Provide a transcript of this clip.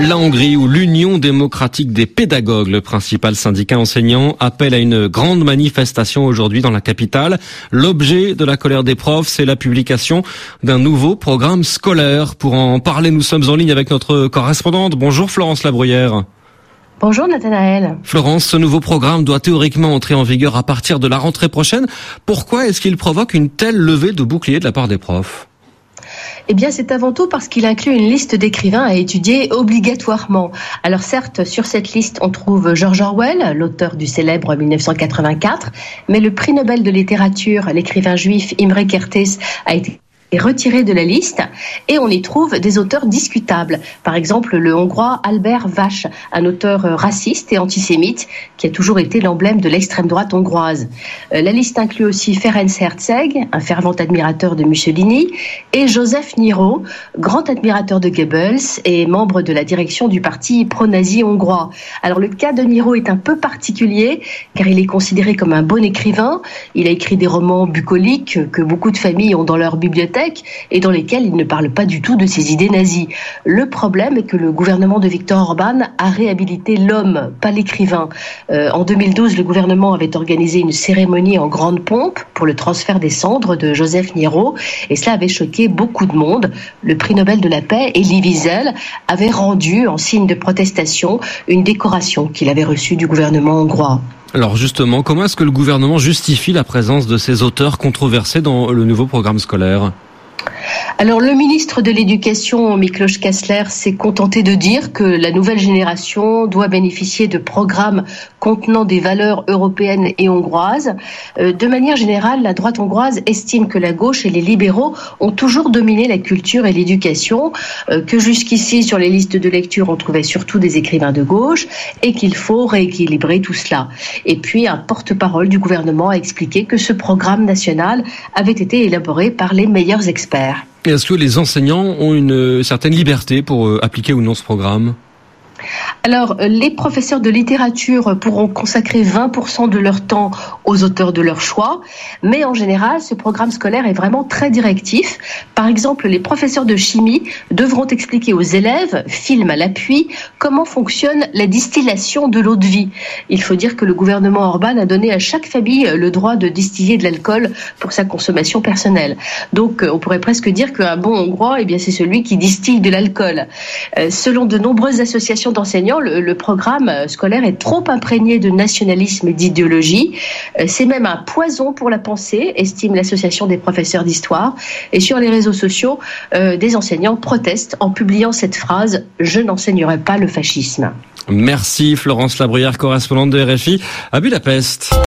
La Hongrie où l'Union démocratique des pédagogues, le principal syndicat enseignant, appelle à une grande manifestation aujourd'hui dans la capitale. L'objet de la colère des profs, c'est la publication d'un nouveau programme scolaire. Pour en parler, nous sommes en ligne avec notre correspondante. Bonjour Florence Labruyère. Bonjour Nathanaël. Florence, ce nouveau programme doit théoriquement entrer en vigueur à partir de la rentrée prochaine. Pourquoi est-ce qu'il provoque une telle levée de bouclier de la part des profs? Eh bien, c'est avant tout parce qu'il inclut une liste d'écrivains à étudier obligatoirement. Alors certes, sur cette liste, on trouve George Orwell, l'auteur du célèbre 1984, mais le prix Nobel de littérature, l'écrivain juif Imre Kertész, a été est retiré de la liste et on y trouve des auteurs discutables. Par exemple, le hongrois Albert Vache, un auteur raciste et antisémite qui a toujours été l'emblème de l'extrême droite hongroise. Euh, la liste inclut aussi Ferenc Herzeg, un fervent admirateur de Mussolini, et Joseph Niro, grand admirateur de Goebbels et membre de la direction du parti pro-nazi hongrois. Alors le cas de Niro est un peu particulier car il est considéré comme un bon écrivain. Il a écrit des romans bucoliques que beaucoup de familles ont dans leur bibliothèque et dans lesquels il ne parle pas du tout de ses idées nazies. Le problème est que le gouvernement de Viktor Orban a réhabilité l'homme, pas l'écrivain. Euh, en 2012, le gouvernement avait organisé une cérémonie en grande pompe pour le transfert des cendres de Joseph Niro et cela avait choqué beaucoup de monde. Le prix Nobel de la paix, Elie Wiesel, avait rendu en signe de protestation une décoration qu'il avait reçue du gouvernement hongrois. Alors justement, comment est-ce que le gouvernement justifie la présence de ces auteurs controversés dans le nouveau programme scolaire? Alors le ministre de l'Éducation, Miklos Kassler, s'est contenté de dire que la nouvelle génération doit bénéficier de programmes contenant des valeurs européennes et hongroises. Euh, de manière générale, la droite hongroise estime que la gauche et les libéraux ont toujours dominé la culture et l'éducation, euh, que jusqu'ici sur les listes de lecture on trouvait surtout des écrivains de gauche et qu'il faut rééquilibrer tout cela. Et puis un porte-parole du gouvernement a expliqué que ce programme national avait été élaboré par les meilleurs experts. Est-ce que les enseignants ont une certaine liberté pour euh, appliquer ou non ce programme? Alors, euh, les professeurs de littérature pourront consacrer 20% de leur temps aux auteurs de leur choix, mais en général, ce programme scolaire est vraiment très directif. Par exemple, les professeurs de chimie devront expliquer aux élèves, film à l'appui, comment fonctionne la distillation de l'eau de vie. Il faut dire que le gouvernement Orban a donné à chaque famille le droit de distiller de l'alcool pour sa consommation personnelle. Donc, euh, on pourrait presque dire qu'un bon Hongrois, eh bien, c'est celui qui distille de l'alcool. Euh, selon de nombreuses associations d'enseignants, le, programme scolaire est trop imprégné de nationalisme et d'idéologie. Euh, c'est même un poison pour la pensée, estime l'association des professeurs d'histoire. Et sur les réseaux sociaux, euh, des enseignants protestent en publiant cette phrase ⁇ Je n'enseignerai pas le fascisme ⁇ Merci Florence Labruyère, correspondante de RFI à Budapest.